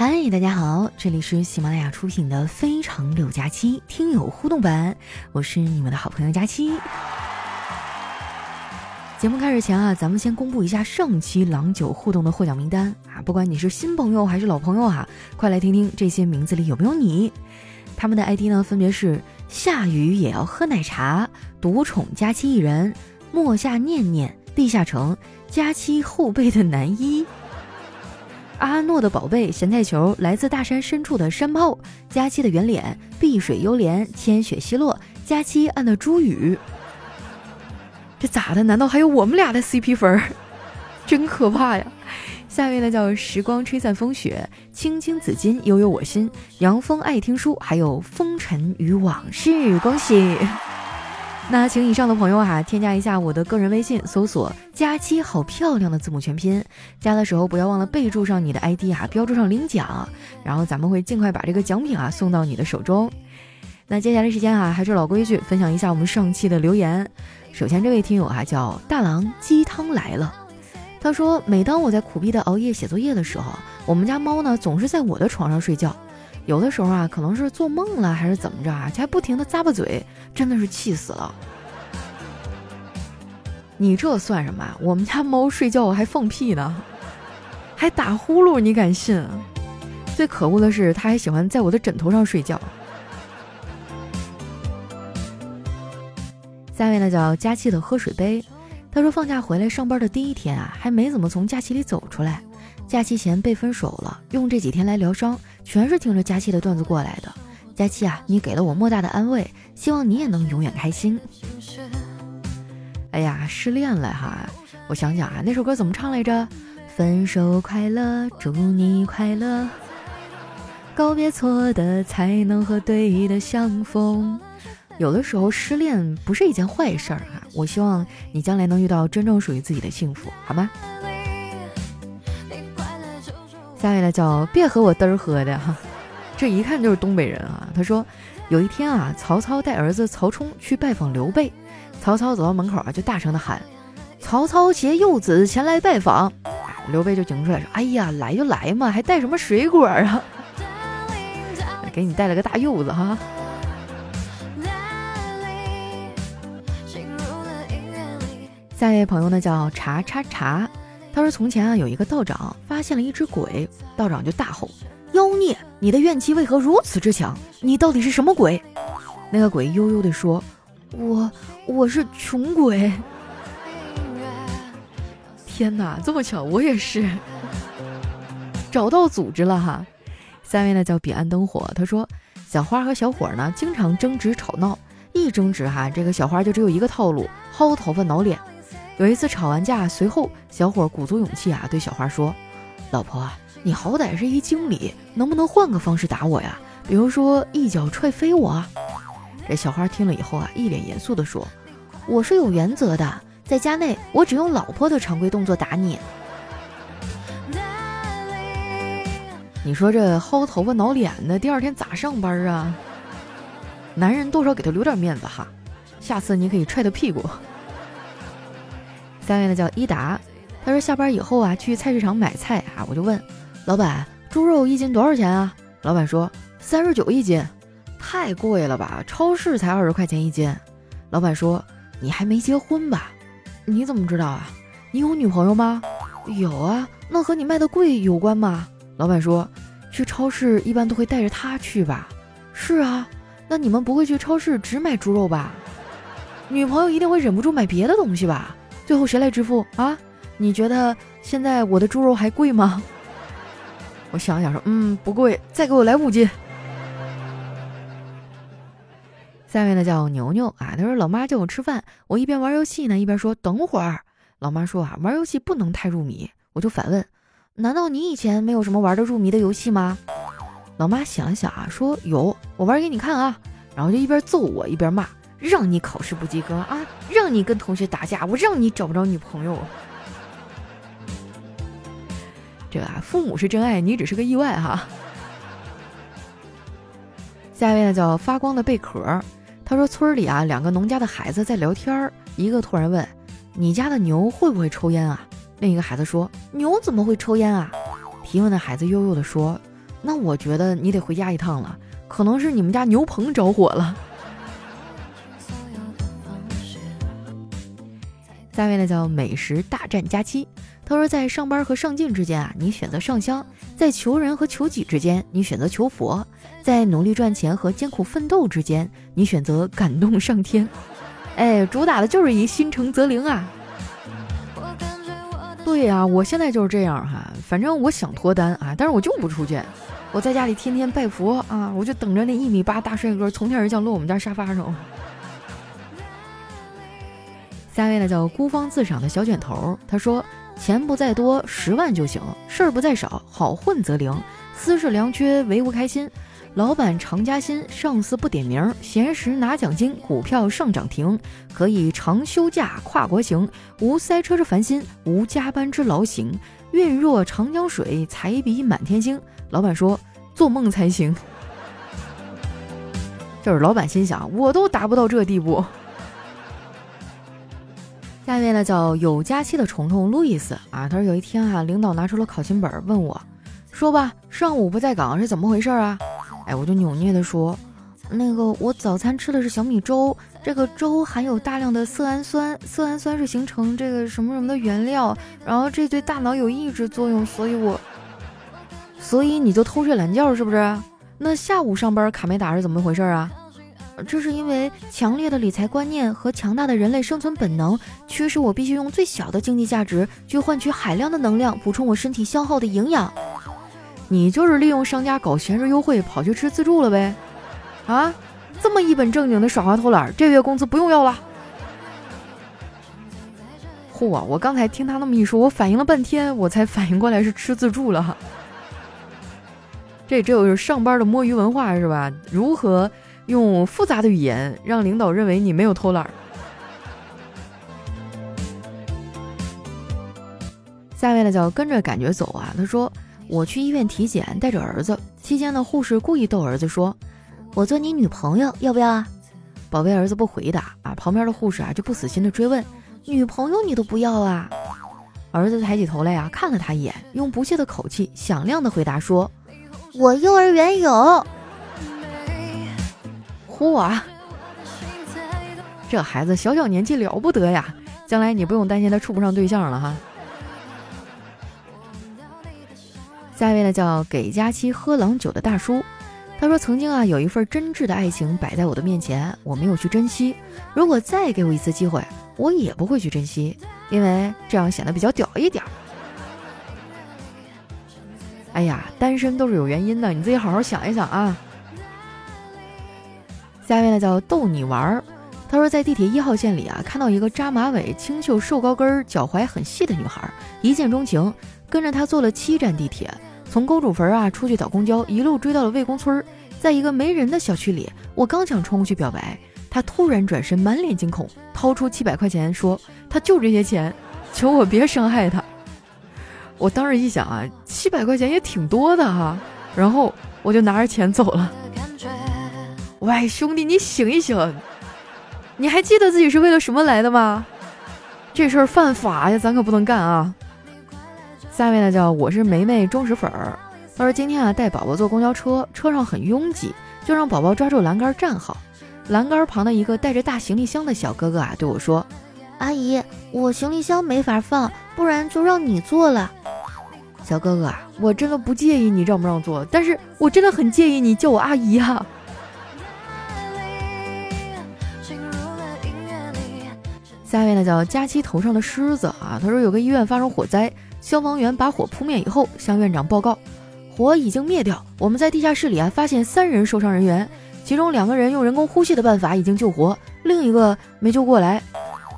嗨，大家好，这里是喜马拉雅出品的《非常六加七》听友互动版，我是你们的好朋友佳期。节目开始前啊，咱们先公布一下上期郎酒互动的获奖名单啊！不管你是新朋友还是老朋友啊，快来听听这些名字里有没有你。他们的 ID 呢，分别是下雨也要喝奶茶、独宠佳期一人、莫下念念、地下城、佳期后背的男一、阿诺的宝贝、咸菜球、来自大山深处的山炮、佳期的圆脸、碧水幽莲、千雪西落、佳期暗的朱雨。这咋的？难道还有我们俩的 CP 粉儿？真可怕呀！下面呢叫时光吹散风雪，青青子衿，悠悠我心，杨峰爱听书，还有风尘与往事，恭喜！那请以上的朋友哈，添加一下我的个人微信，搜索“佳期好漂亮”的字母全拼，加的时候不要忘了备注上你的 ID 啊，标注上领奖，然后咱们会尽快把这个奖品啊送到你的手中。那接下来时间啊，还是老规矩，分享一下我们上期的留言。首先，这位听友哈叫大郎鸡汤来了，他说：“每当我在苦逼的熬夜写作业的时候，我们家猫呢总是在我的床上睡觉，有的时候啊可能是做梦了还是怎么着啊，还不停的咂巴嘴，真的是气死了。你这算什么？我们家猫睡觉还放屁呢，还打呼噜，你敢信？最可恶的是，它还喜欢在我的枕头上睡觉。”下位呢叫佳期的喝水杯，他说放假回来上班的第一天啊，还没怎么从假期里走出来。假期前被分手了，用这几天来疗伤，全是听着佳期的段子过来的。佳期啊，你给了我莫大的安慰，希望你也能永远开心。哎呀，失恋了哈，我想想啊，那首歌怎么唱来着？分手快乐，祝你快乐，告别错的，才能和对的相逢。有的时候失恋不是一件坏事儿哈，我希望你将来能遇到真正属于自己的幸福，好吗？下面呢叫别和我嘚儿喝的哈，这一看就是东北人啊。他说有一天啊，曹操带儿子曹冲去拜访刘备，曹操走到门口啊，就大声的喊：“曹操携幼子前来拜访。”刘备就迎出来说：“哎呀，来就来嘛，还带什么水果啊？给你带了个大柚子哈。”下一位朋友呢叫查查查，他说从前啊有一个道长发现了一只鬼，道长就大吼：“妖孽，你的怨气为何如此之强？你到底是什么鬼？”那个鬼悠悠地说：“我我是穷鬼。”天哪，这么巧，我也是找到组织了哈。下面呢叫彼岸灯火，他说小花和小伙呢经常争执吵闹，一争执哈，这个小花就只有一个套路：薅头发挠脸。有一次吵完架，随后小伙鼓足勇气啊，对小花说：“老婆，你好歹是一经理，能不能换个方式打我呀？比如说一脚踹飞我。”这小花听了以后啊，一脸严肃地说：“我是有原则的，在家内我只用老婆的常规动作打你。”你说这薅头发挠脸的，第二天咋上班啊？男人多少给他留点面子哈，下次你可以踹他屁股。下位呢叫伊达，他说下班以后啊，去菜市场买菜啊，我就问老板，猪肉一斤多少钱啊？老板说三十九一斤，太贵了吧？超市才二十块钱一斤。老板说你还没结婚吧？你怎么知道啊？你有女朋友吗？有啊，那和你卖的贵有关吗？老板说去超市一般都会带着她去吧？是啊，那你们不会去超市只买猪肉吧？女朋友一定会忍不住买别的东西吧？最后谁来支付啊？你觉得现在我的猪肉还贵吗？我想想说，嗯，不贵，再给我来五斤。下面呢叫牛牛啊，他说老妈叫我吃饭，我一边玩游戏呢，一边说等会儿。老妈说啊，玩游戏不能太入迷。我就反问，难道你以前没有什么玩的入迷的游戏吗？老妈想了想啊，说有，我玩给你看啊。然后就一边揍我一边骂。让你考试不及格啊！让你跟同学打架，我让你找不着女朋友。这啊，父母是真爱，你只是个意外哈。下一位呢叫发光的贝壳，他说村里啊两个农家的孩子在聊天儿，一个突然问：“你家的牛会不会抽烟啊？”另一个孩子说：“牛怎么会抽烟啊？”提问的孩子悠悠的说：“那我觉得你得回家一趟了，可能是你们家牛棚着火了。下一位呢叫美食大战佳期，他说在上班和上进之间啊，你选择上香；在求人和求己之间，你选择求佛；在努力赚钱和艰苦奋斗之间，你选择感动上天。哎，主打的就是一心诚则灵啊！对呀，我现在就是这样哈，反正我想脱单啊，但是我就不出去，我在家里天天拜佛啊，我就等着那一米八大帅哥从天而降落我们家沙发上。下位呢叫孤芳自赏的小卷头，他说：“钱不在多，十万就行；事儿不在少，好混则灵。私事良缺，唯吾开心。老板常加薪，上司不点名。闲时拿奖金，股票上涨停。可以长休假，跨国行。无塞车之烦心，无加班之劳形。运若长江水，财比满天星。”老板说：“做梦才行。”就是老板心想：“我都达不到这地步。”下面呢叫有假期的虫虫路易斯啊，他说有一天啊，领导拿出了考勤本问我，说吧，上午不在岗是怎么回事啊？哎，我就扭捏的说，那个我早餐吃的是小米粥，这个粥含有大量的色氨酸，色氨酸是形成这个什么什么的原料，然后这对大脑有抑制作用，所以我，所以你就偷睡懒觉是不是？那下午上班卡没打是怎么回事啊？这是因为强烈的理财观念和强大的人类生存本能驱使我必须用最小的经济价值去换取海量的能量，补充我身体消耗的营养。你就是利用商家搞闲日优惠跑去吃自助了呗？啊，这么一本正经的耍滑偷懒，这月工资不用要了。嚯！我刚才听他那么一说，我反应了半天，我才反应过来是吃自助了。这只有上班的摸鱼文化是吧？如何？用复杂的语言让领导认为你没有偷懒。下面呢叫跟着感觉走啊。他说我去医院体检，带着儿子，期间呢护士故意逗儿子说：“我做你女朋友要不要啊？”宝贝儿子不回答啊，旁边的护士啊就不死心的追问：“女朋友你都不要啊？”儿子抬起头来啊看了他一眼，用不屑的口气响亮的回答说：“我幼儿园有。”嚯，这孩子小小年纪了不得呀！将来你不用担心他处不上对象了哈。下一位呢，叫给佳期喝郎酒的大叔，他说：“曾经啊，有一份真挚的爱情摆在我的面前，我没有去珍惜。如果再给我一次机会，我也不会去珍惜，因为这样显得比较屌一点。”哎呀，单身都是有原因的，你自己好好想一想啊。下一位呢叫逗你玩儿，他说在地铁一号线里啊，看到一个扎马尾、清秀、瘦高跟、脚踝很细的女孩，一见钟情，跟着她坐了七站地铁，从公主坟啊出去倒公交，一路追到了魏公村，在一个没人的小区里，我刚想冲过去表白，她突然转身，满脸惊恐，掏出七百块钱说：“他就这些钱，求我别伤害他。”我当时一想啊，七百块钱也挺多的哈，然后我就拿着钱走了。喂，兄弟，你醒一醒！你还记得自己是为了什么来的吗？这事儿犯法呀，咱可不能干啊！下面呢，叫我是梅梅忠实粉儿。他说今天啊，带宝宝坐公交车，车上很拥挤，就让宝宝抓住栏杆站好。栏杆旁的一个带着大行李箱的小哥哥啊，对我说：“阿姨，我行李箱没法放，不然就让你坐了。”小哥哥啊，我真的不介意你让不让座，但是我真的很介意你叫我阿姨啊！下面呢叫佳期头上的狮子啊，他说有个医院发生火灾，消防员把火扑灭以后向院长报告，火已经灭掉。我们在地下室里啊发现三人受伤人员，其中两个人用人工呼吸的办法已经救活，另一个没救过来。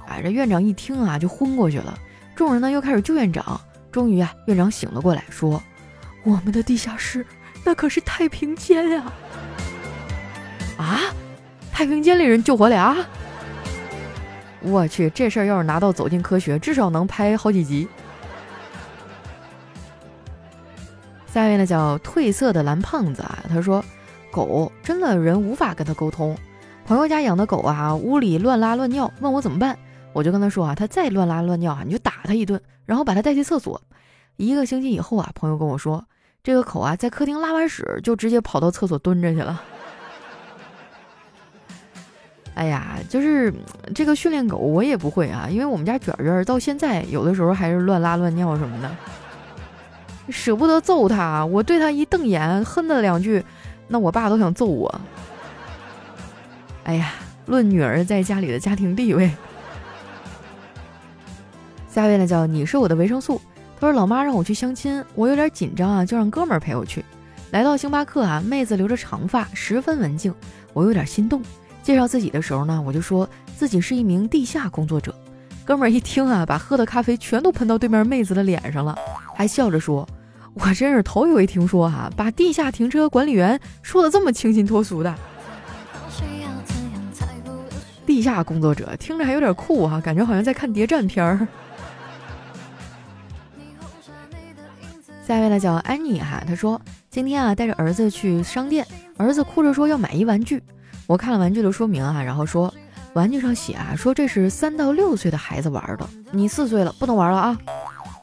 啊，这院长一听啊就昏过去了。众人呢又开始救院长，终于啊院长醒了过来，说：“我们的地下室那可是太平间呀！啊，太平间里人救活俩。”我去，这事儿要是拿到《走进科学》，至少能拍好几集。下一位呢，叫褪色的蓝胖子啊，他说：“狗真的人无法跟他沟通。朋友家养的狗啊，屋里乱拉乱尿，问我怎么办，我就跟他说啊，他再乱拉乱尿啊，你就打他一顿，然后把他带去厕所。一个星期以后啊，朋友跟我说，这个狗啊，在客厅拉完屎就直接跑到厕所蹲着去了。哎呀，就是这个训练狗我也不会啊，因为我们家卷卷到现在有的时候还是乱拉乱尿什么的，舍不得揍他，我对他一瞪眼，哼他两句，那我爸都想揍我。哎呀，论女儿在家里的家庭地位。下位呢叫你是我的维生素。他说：“老妈让我去相亲，我有点紧张啊，就让哥们儿陪我去。来到星巴克啊，妹子留着长发，十分文静，我有点心动。介绍自己的时候呢，我就说自己是一名地下工作者。哥们儿一听啊，把喝的咖啡全都喷到对面妹子的脸上了，还笑着说：我真是头一回听说哈，把地下停车管理员说的这么清新脱俗的。地下工作者听着还有点酷哈，感觉好像在看谍战片儿。”下一位呢叫安妮哈，她说今天啊带着儿子去商店，儿子哭着说要买一玩具，我看了玩具的说明啊，然后说玩具上写啊说这是三到六岁的孩子玩的，你四岁了不能玩了啊。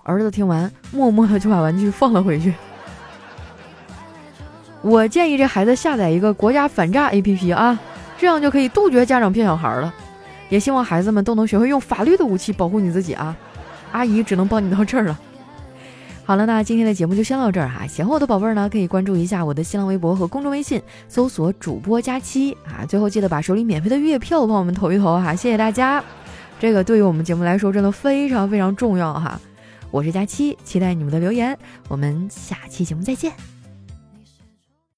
儿子听完默默的就把玩具放了回去。我建议这孩子下载一个国家反诈 APP 啊，这样就可以杜绝家长骗小孩了。也希望孩子们都能学会用法律的武器保护你自己啊。阿姨只能帮你到这儿了。好了，那今天的节目就先到这儿哈。喜欢我的宝贝儿呢，可以关注一下我的新浪微博和公众微信，搜索主播佳期啊。最后记得把手里免费的月票帮我们投一投哈，谢谢大家。这个对于我们节目来说真的非常非常重要哈。我是佳期，期待你们的留言，我们下期节目再见。